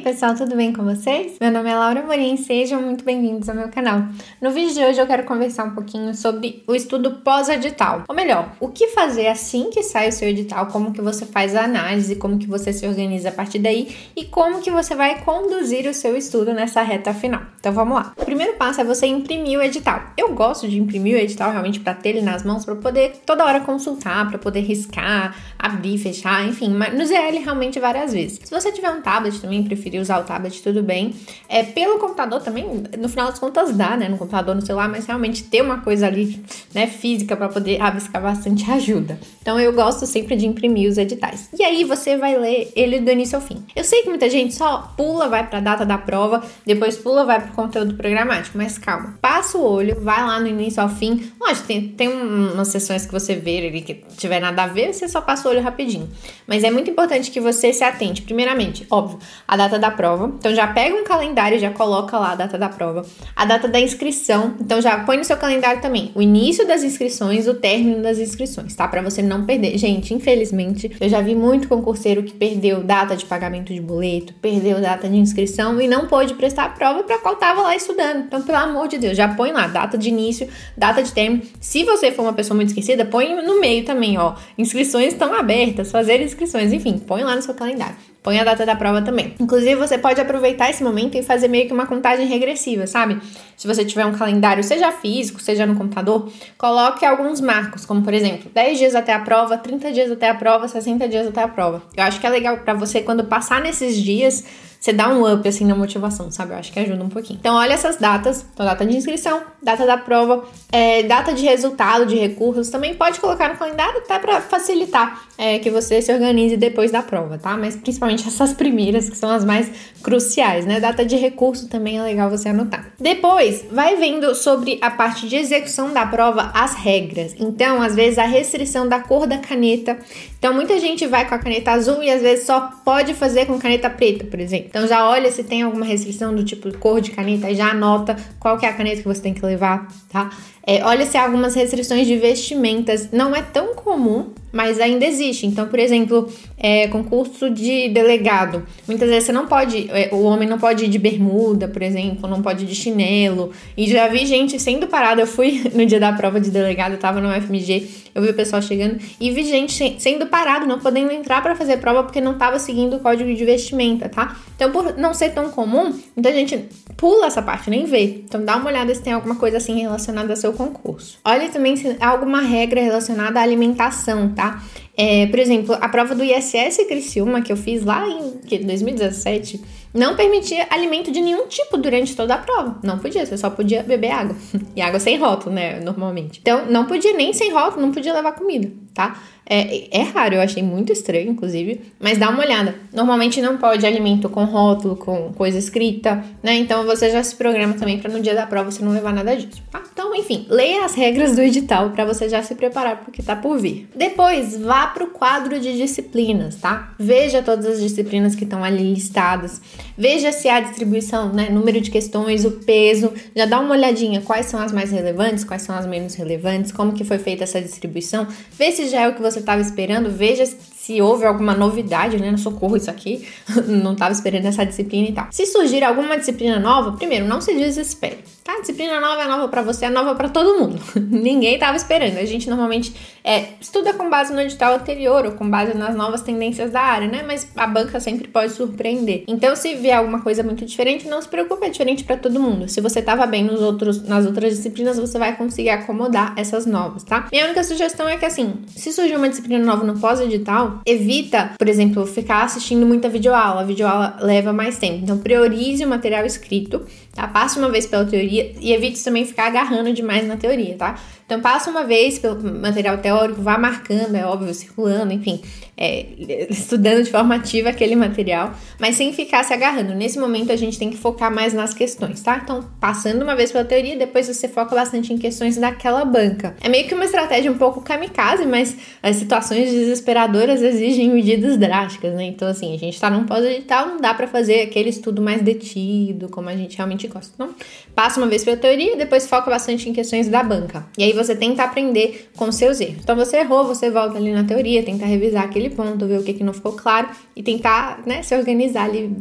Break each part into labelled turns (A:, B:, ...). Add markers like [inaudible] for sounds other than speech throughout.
A: aí, pessoal, tudo bem com vocês? Meu nome é Laura Morim, sejam muito bem-vindos ao meu canal. No vídeo de hoje eu quero conversar um pouquinho sobre o estudo pós-edital. Ou melhor, o que fazer assim que sai o seu edital, como que você faz a análise, como que você se organiza a partir daí e como que você vai conduzir o seu estudo nessa reta final. Então vamos lá. O primeiro passo é você imprimir o edital. Eu gosto de imprimir o edital realmente para ter ele nas mãos, para poder toda hora consultar, para poder riscar, abrir, fechar, enfim, mas no ZL realmente várias vezes. Se você tiver um tablet também, preferir usar o tablet, tudo bem. É, pelo computador também, no final das contas dá, né? No computador, no celular, mas realmente ter uma coisa ali, né, física para poder rabiscar bastante ajuda. Então eu gosto sempre de imprimir os editais. E aí você vai ler ele do início ao fim. Eu sei que muita gente só pula, vai para a data da prova, depois pula, vai para o conteúdo programático, mas calma. Passa o olho, vai lá no início ao fim. Lógico, tem, tem umas sessões que você vê ali que tiver nada a ver, você só passa o olho rapidinho. Mas é muito importante que você se atente, primeiramente, óbvio, a data da prova. Então já pega um calendário, já coloca lá a data da prova. A data da inscrição, então já põe no seu calendário também o início das inscrições, o término das inscrições, tá? Para você não perder. Gente, infelizmente, eu já vi muito concurseiro que perdeu data de pagamento de boleto, perdeu data de inscrição e não pôde prestar a prova para qual tava lá estudando. Então, pelo amor de Deus, já põe lá data de início, data de término. Se você for uma pessoa muito esquecida, põe no meio também, ó. Inscrições estão abertas, fazer inscrições, enfim, põe lá no seu calendário. Põe a data da prova também. Inclusive, você pode aproveitar esse momento e fazer meio que uma contagem regressiva, sabe? Se você tiver um calendário, seja físico, seja no computador, coloque alguns marcos, como por exemplo, 10 dias até a prova, 30 dias até a prova, 60 dias até a prova. Eu acho que é legal para você quando passar nesses dias você dá um up assim na motivação, sabe? Eu acho que ajuda um pouquinho. Então, olha essas datas: então, data de inscrição, data da prova, é, data de resultado de recursos. Também pode colocar no calendário até para facilitar é, que você se organize depois da prova, tá? Mas principalmente essas primeiras, que são as mais cruciais, né? Data de recurso também é legal você anotar. Depois, vai vendo sobre a parte de execução da prova as regras. Então, às vezes, a restrição da cor da caneta. Então, muita gente vai com a caneta azul e às vezes só pode fazer com caneta preta, por exemplo. Então já olha se tem alguma restrição do tipo cor de caneta já anota qual que é a caneta que você tem que levar, tá? É, olha se há algumas restrições de vestimentas. Não é tão comum, mas ainda existe. Então, por exemplo, é, concurso de delegado. Muitas vezes você não pode, é, o homem não pode ir de bermuda, por exemplo, não pode ir de chinelo. E já vi gente sendo parada. Eu fui [laughs] no dia da prova de delegado, eu tava no UFMG, eu vi o pessoal chegando e vi gente sendo parado, não podendo entrar para fazer prova porque não tava seguindo o código de vestimenta, tá? Então, por não ser tão comum, muita gente pula essa parte, nem vê. Então, dá uma olhada se tem alguma coisa assim relacionada ao seu concurso. Olha também se há alguma regra relacionada à alimentação, tá? É, por exemplo, a prova do ISS Criciúma que eu fiz lá em 2017 não permitia alimento de nenhum tipo durante toda a prova. Não podia, você só podia beber água. [laughs] E água sem rótulo, né? Normalmente. Então, não podia nem sem rótulo, não podia levar comida, tá? É, é raro, eu achei muito estranho, inclusive, mas dá uma olhada. Normalmente não pode alimento com rótulo, com coisa escrita, né? Então você já se programa também para no dia da prova você não levar nada disso, tá? Então, enfim, leia as regras do edital para você já se preparar porque tá por vir. Depois, vá pro quadro de disciplinas, tá? Veja todas as disciplinas que estão ali listadas. Veja se há distribuição, né? Número de questões, o peso. Já dá uma olhadinha quais são as mais relevantes, quais são as menos relevantes, como que foi feita essa distribuição. Vê se já é o que você estava esperando, veja se houve alguma novidade, né? Socorro, isso aqui, [laughs] não estava esperando essa disciplina e tal. Se surgir alguma disciplina nova, primeiro, não se desespere, tá? Disciplina nova é nova para você, é nova para todo mundo. [laughs] Ninguém estava esperando. A gente normalmente é, estuda com base no edital anterior ou com base nas novas tendências da área, né? Mas a banca sempre pode surpreender. Então, se vier alguma coisa muito diferente, não se preocupe, é diferente para todo mundo. Se você estava bem nos outros, nas outras disciplinas, você vai conseguir acomodar essas novas, tá? Minha única sugestão é que, assim, se surgir uma disciplina nova no pós-edital, evita, por exemplo, ficar assistindo muita videoaula. A videoaula leva mais tempo. Então, priorize o material escrito, tá? Passe uma vez pela teoria e evite também ficar agarrando demais na teoria, tá? Então, passa uma vez pelo material teórico, vá marcando, é óbvio, circulando, enfim, é, [laughs] estudando de forma ativa aquele material, mas sem ficar se agarrando. Nesse momento, a gente tem que focar mais nas questões, tá? Então, passando uma vez pela teoria, depois você foca bastante em questões daquela banca. É meio que uma estratégia um pouco kamikaze, mas as situações desesperadoras exigem medidas drásticas, né? Então, assim, a gente tá num pós-edital, não dá para fazer aquele estudo mais detido, como a gente realmente gosta. Então, passa uma vez pela teoria, depois foca bastante em questões da banca. E aí você tenta aprender com seus erros. Então você errou, você volta ali na teoria, tenta revisar aquele ponto, ver o que, que não ficou claro e tentar né, se organizar ali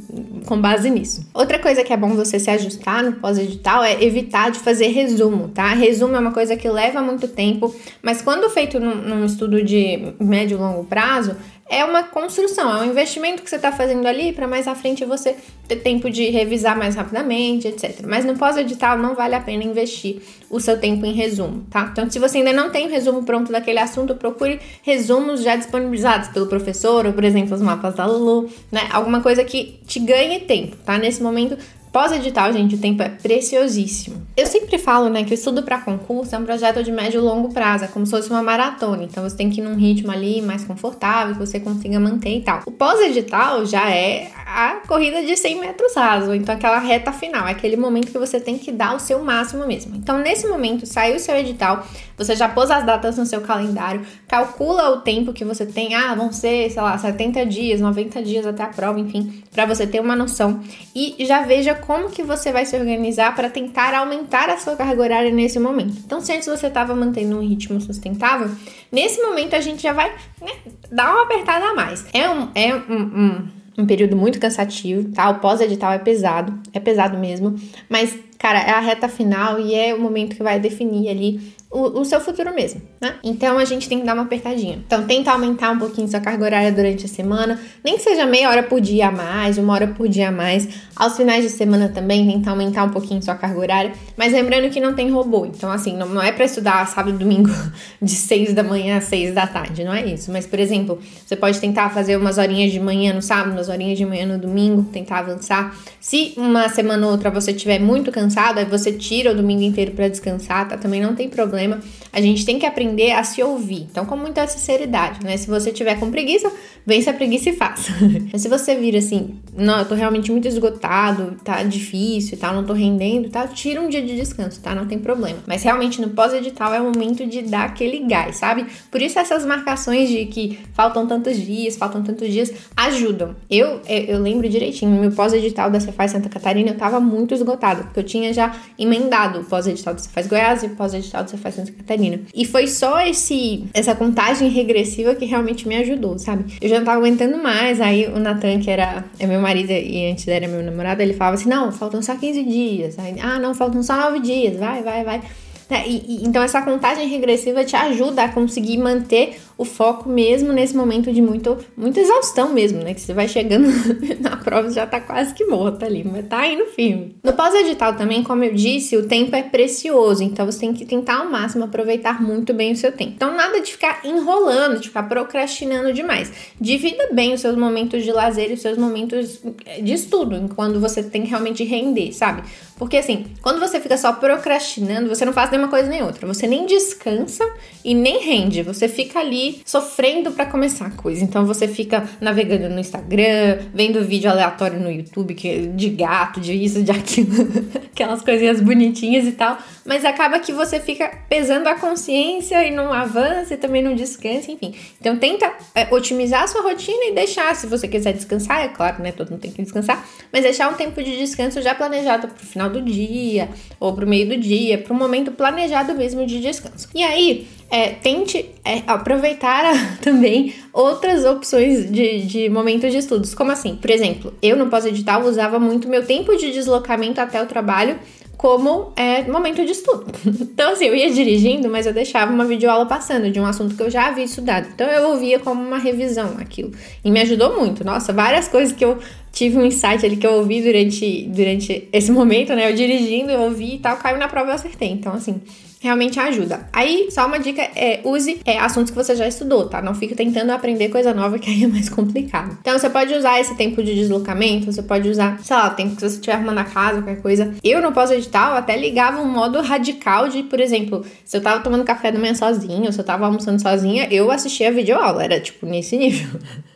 A: com base nisso. Outra coisa que é bom você se ajustar no pós-edital é evitar de fazer resumo, tá? Resumo é uma coisa que leva muito tempo, mas quando feito num, num estudo de médio e longo prazo, é uma construção, é um investimento que você está fazendo ali para mais à frente você ter tempo de revisar mais rapidamente, etc. Mas no pós-edital não vale a pena investir o seu tempo em resumo, tá? Então, se você ainda não tem o resumo pronto daquele assunto, procure resumos já disponibilizados pelo professor, ou por exemplo, os mapas da Lulu, né? Alguma coisa que te ganhe tempo, tá? Nesse momento, Pós-edital, gente, o tempo é preciosíssimo. Eu sempre falo, né, que o estudo para concurso é um projeto de médio e longo prazo, é como se fosse uma maratona. Então você tem que ir num ritmo ali mais confortável, que você consiga manter e tal. O pós-edital já é a corrida de 100 metros raso, então aquela reta final, é aquele momento que você tem que dar o seu máximo mesmo. Então nesse momento, saiu o seu edital, você já pôs as datas no seu calendário, calcula o tempo que você tem, ah, vão ser, sei lá, 70 dias, 90 dias até a prova, enfim, para você ter uma noção e já veja como que você vai se organizar para tentar aumentar a sua carga horária nesse momento. Então, se antes você estava mantendo um ritmo sustentável, nesse momento a gente já vai né, dar uma apertada a mais. É um, é um, um, um período muito cansativo, tá? O pós-edital é pesado, é pesado mesmo, mas, cara, é a reta final e é o momento que vai definir ali o, o, seu futuro mesmo, né? Então a gente tem que dar uma apertadinha. Então tenta aumentar um pouquinho sua carga horária durante a semana, nem que seja meia hora por dia a mais, uma hora por dia a mais. Aos finais de semana também tenta aumentar um pouquinho sua carga horária, mas lembrando que não tem robô. Então assim, não, não é para estudar sábado e domingo [laughs] de 6 da manhã às 6 da tarde, não é isso. Mas por exemplo, você pode tentar fazer umas horinhas de manhã no sábado, umas horinhas de manhã no domingo, tentar avançar. Se uma semana ou outra você estiver muito cansado, aí você tira o domingo inteiro para descansar, tá? Também não tem problema problema, a gente tem que aprender a se ouvir. Então, com muita sinceridade, né? Se você tiver com preguiça, vence a preguiça e faça. [laughs] Mas se você vira assim, não, eu tô realmente muito esgotado, tá difícil e tal, não tô rendendo, tá? Tira um dia de descanso, tá? Não tem problema. Mas realmente no pós-edital é o momento de dar aquele gás, sabe? Por isso essas marcações de que faltam tantos dias, faltam tantos dias, ajudam. Eu, eu, eu lembro direitinho, no meu pós-edital da Cefaz Santa Catarina, eu tava muito esgotada, porque eu tinha já emendado o pós-edital do Cefaz Goiás e o pós-edital do Cefaz Santa Catarina. E foi só esse essa contagem regressiva que realmente me ajudou, sabe? Eu já não tava aguentando mais, aí o Natan, que era é meu marido e antes era meu namorado, ele falava assim: não, faltam só 15 dias. Aí, ah, não, faltam só 9 dias, vai, vai, vai. É, e, e, então essa contagem regressiva te ajuda a conseguir manter o foco mesmo nesse momento de muito, muita exaustão mesmo, né? Que você vai chegando [laughs] na prova já tá quase que morta ali, mas tá indo firme. No pós-edital também, como eu disse, o tempo é precioso, então você tem que tentar ao máximo aproveitar muito bem o seu tempo. Então nada de ficar enrolando, de ficar procrastinando demais. Divida bem os seus momentos de lazer e os seus momentos de estudo, quando você tem que realmente render, sabe? Porque assim, quando você fica só procrastinando, você não faz nenhuma coisa nem outra. Você nem descansa e nem rende. Você fica ali sofrendo para começar a coisa. Então você fica navegando no Instagram, vendo vídeo aleatório no YouTube que é de gato, de isso, de aquilo, [laughs] aquelas coisinhas bonitinhas e tal. Mas acaba que você fica pesando a consciência e não avança e também não descansa, enfim. Então tenta é, otimizar a sua rotina e deixar, se você quiser descansar, é claro, né? Todo mundo tem que descansar, mas deixar um tempo de descanso já planejado pro final do dia ou pro meio do dia, pro momento planejado mesmo de descanso. E aí, é, tente é, aproveitar [laughs] também outras opções de, de momentos de estudos. Como assim? Por exemplo, eu no pós-edital usava muito meu tempo de deslocamento até o trabalho como é, momento de estudo. [laughs] Então, assim, eu ia dirigindo, mas eu deixava uma videoaula passando de um assunto que eu já havia estudado. Então, eu ouvia como uma revisão aquilo. E me ajudou muito. Nossa, várias coisas que eu tive um insight ali que eu ouvi durante, durante esse momento, né? Eu dirigindo, eu ouvi e tal, caiu na prova e eu acertei. Então, assim, realmente ajuda. Aí, só uma dica é use é, assuntos que você já estudou, tá? Não fique tentando aprender coisa nova [laughs] que aí é mais complicado. Então, você pode usar esse tempo de deslocamento, você pode usar, sei lá, o tempo que você estiver arrumando a casa, qualquer coisa. Eu, no pós-edital, até ligava um modo radical de, por exemplo, se eu tava tomando café da manhã sozinha, se eu tava almoçando sozinha, eu assistia a videoaula. Era, tipo, nesse nível. [laughs]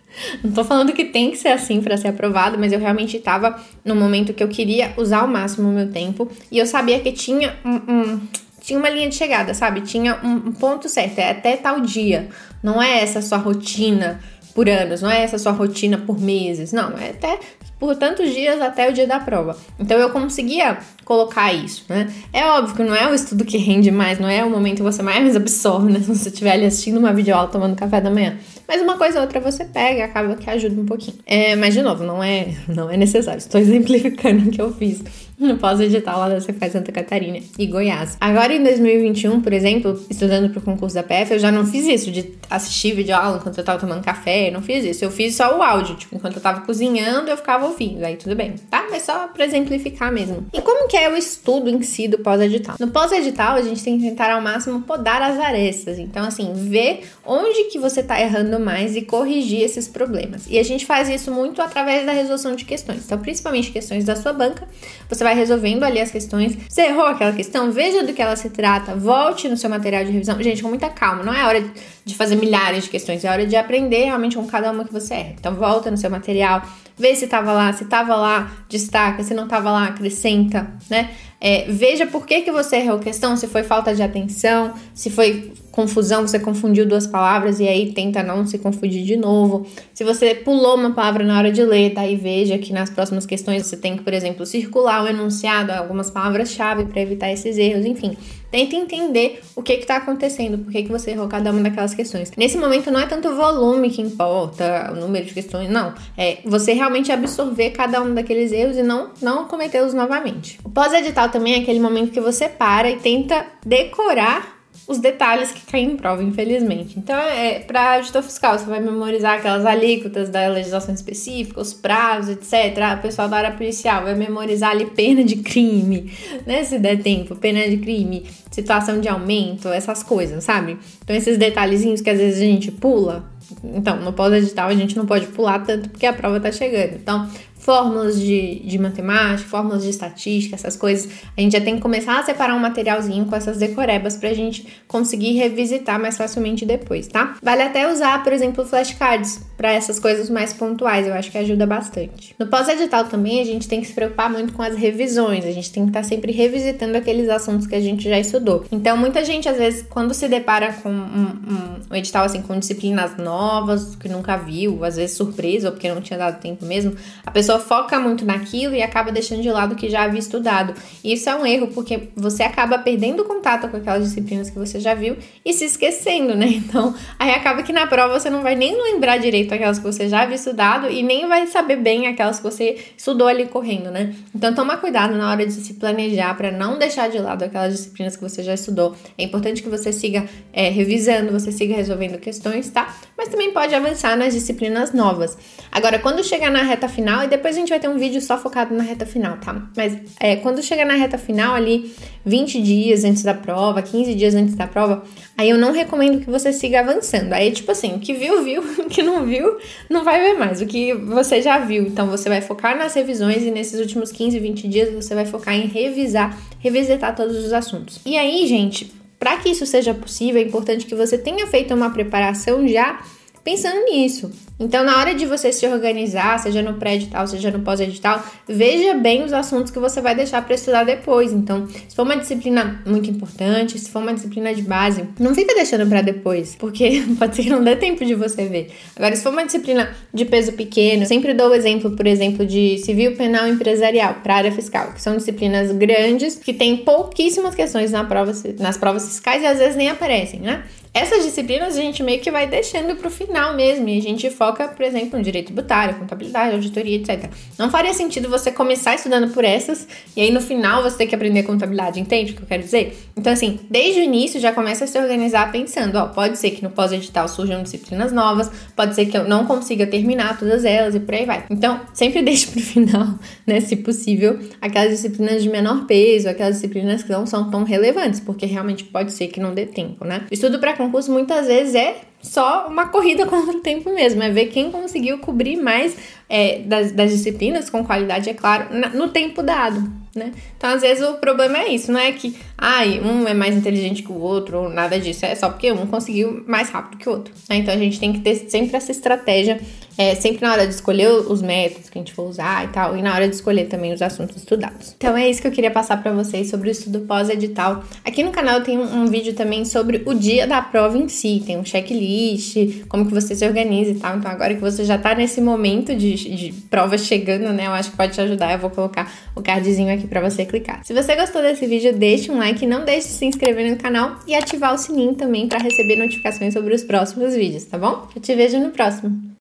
A: Não tô falando que tem que ser assim para ser aprovado, mas eu realmente tava no momento que eu queria usar ao máximo o meu tempo e eu sabia que tinha um, um tinha uma linha de chegada, sabe? Tinha um, ponto certo, é até tal dia. Não é essa sua rotina por anos, não é essa sua rotina por meses, não, é até por tantos dias até o dia da prova. Então eu conseguia colocar isso, né? É óbvio que não é o estudo que rende mais, não é o momento que você mais [laughs] absorve, né? Se você estiver ali assistindo uma videoaula tomando café da manhã. Mas uma coisa ou outra você pega e acaba que ajuda um pouquinho. É, mas, de novo, não é, não é necessário. Estou [laughs] exemplificando o que eu fiz no pós-edital lá da Cefaz Santa Catarina e Goiás. Agora, em 2021, por exemplo, estudando para o concurso da PF, eu já não fiz isso de assistir videoaula enquanto eu tava tomando café, não fiz isso. Eu fiz só o áudio, tipo, enquanto eu tava cozinhando, eu ficava ouvindo, aí tudo bem, tá? Mas só para exemplificar mesmo. E como que é o estudo em si do pós-edital? No pós-edital, a gente tem que tentar ao máximo podar as arestas. Então, assim, ver onde que você tá errando mais e corrigir esses problemas. E a gente faz isso muito através da resolução de questões. Então, principalmente questões da sua banca, você vai resolvendo ali as questões. Você errou aquela questão, veja do que ela se trata, volte no seu material de revisão. Gente, com muita calma, não é hora de fazer milhares de questões, é hora de aprender realmente com cada uma que você erra. Então, volta no seu material, vê se estava lá, se estava lá, destaca, se não estava lá, acrescenta, né? É, veja por que, que você errou a questão, se foi falta de atenção, se foi confusão, você confundiu duas palavras e aí tenta não se confundir de novo. Se você pulou uma palavra na hora de ler, daí veja que nas próximas questões você tem que, por exemplo, circular o enunciado, algumas palavras-chave para evitar esses erros, enfim. Tenta entender o que está acontecendo, por que, que você errou cada uma daquelas questões. Nesse momento não é tanto o volume que importa, o número de questões, não. É você realmente absorver cada um daqueles erros e não, não cometê-los novamente. O pós-edital também é aquele momento que você para e tenta decorar os detalhes que caem em prova, infelizmente. Então, é, para auditor fiscal, você vai memorizar aquelas alíquotas da legislação específica, os prazos, etc. Ah, o pessoal da área policial vai memorizar ali pena de crime, né? Se der tempo, pena de crime, situação de aumento, essas coisas, sabe? Então, esses detalhezinhos que às vezes a gente pula. Então, no pós-edital a gente não pode pular tanto porque a prova tá chegando. Então, fórmulas de, de matemática, fórmulas de estatística, essas coisas, a gente já tem que começar a separar um materialzinho com essas decorebas pra gente conseguir revisitar mais facilmente depois, tá? Vale até usar, por exemplo, flashcards para essas coisas mais pontuais, eu acho que ajuda bastante. No pós-edital também a gente tem que se preocupar muito com as revisões, a gente tem que estar tá sempre revisitando aqueles assuntos que a gente já estudou. Então, muita gente, às vezes, quando se depara com um, um, um edital assim, com disciplinas novas, que nunca viu, às vezes surpresa, ou porque não tinha dado tempo mesmo, a pessoa pessoa foca muito naquilo e acaba deixando de lado o que já havia estudado. E isso é um erro, porque você acaba perdendo contato com aquelas disciplinas que você já viu e se esquecendo, né? [laughs] Então, aí acaba que na prova você não vai nem lembrar direito aquelas que você já havia estudado e nem vai saber bem aquelas que você estudou ali correndo, né? Então, toma cuidado na hora de se planejar para não deixar de lado aquelas disciplinas que você já estudou. É importante que você siga é, revisando, você siga resolvendo questões, tá? Mas também pode avançar nas disciplinas novas. Agora, quando chegar na reta final e depois depois a gente vai ter um vídeo só focado na reta final, tá? Mas é, quando chegar na reta final ali, 20 dias antes da prova, 15 dias antes da prova, aí eu não recomendo que você siga avançando. Aí, tipo assim, o que viu, viu, [laughs] o que não viu, não vai ver mais. O que você já viu. Então, você vai focar nas revisões e nesses últimos 15, 20 dias você vai focar em revisar, revisitar todos os assuntos. E aí, gente, para que isso seja possível, é importante que você tenha feito uma preparação já pensando nisso. Então, na hora de você se organizar, seja no pré-edital, seja no pós-edital, veja bem os assuntos que você vai deixar para estudar depois. Então, se for uma disciplina muito importante, se for uma disciplina de base, não fica deixando para depois, porque [laughs] pode ser que não dê tempo de você ver. Agora, se for uma disciplina de peso pequeno, sempre dou o exemplo, por exemplo, de civil, penal empresarial para área fiscal, que são disciplinas grandes que têm pouquíssimas questões na prova, nas provas fiscais e às vezes nem aparecem, né? Essas disciplinas a gente meio que vai deixando para o final mesmo e a gente foca, por exemplo, no direito tributário, contabilidade, auditoria, etc. Não faria sentido você começar estudando por essas e aí no final você ter que aprender contabilidade, entende o que eu quero dizer? Então, assim, desde o início já começa a se organizar pensando, ó, pode ser que no pós-edital surjam disciplinas novas, pode ser que eu não consiga terminar todas elas e por aí vai. Então, sempre [laughs] deixe para o final, né, se possível, aquelas disciplinas de menor peso, aquelas disciplinas que não são tão relevantes, porque realmente pode ser que não dê tempo, né? Estudo para concurso muitas vezes é só uma corrida [laughs] contra o tempo mesmo, é ver quem conseguiu cobrir mais é, das, das, disciplinas com qualidade, é claro, no tempo dado né? Então, às vezes, o problema é isso, não é que, ai, um é mais inteligente que o outro, ou nada disso, é só porque um conseguiu mais rápido que o outro, né? Então, a gente tem que ter sempre essa estratégia, é, sempre na hora de escolher os métodos que a gente for usar e tal, e na hora de escolher também os assuntos estudados. Então, é isso que eu queria passar para vocês sobre o estudo pós-edital. Aqui no canal tem um, um vídeo também sobre o dia da prova em si, tem um checklist como que você se organiza e tal. Então, agora que você já tá nesse momento de, de prova chegando, né? Eu acho que pode te ajudar. Eu vou colocar o cardzinho aqui para você clicar. Se você gostou desse vídeo, deixe um like, não deixe de se inscrever no canal e ativar o sininho também para receber notificações sobre os próximos vídeos, tá bom? Eu te vejo no próximo.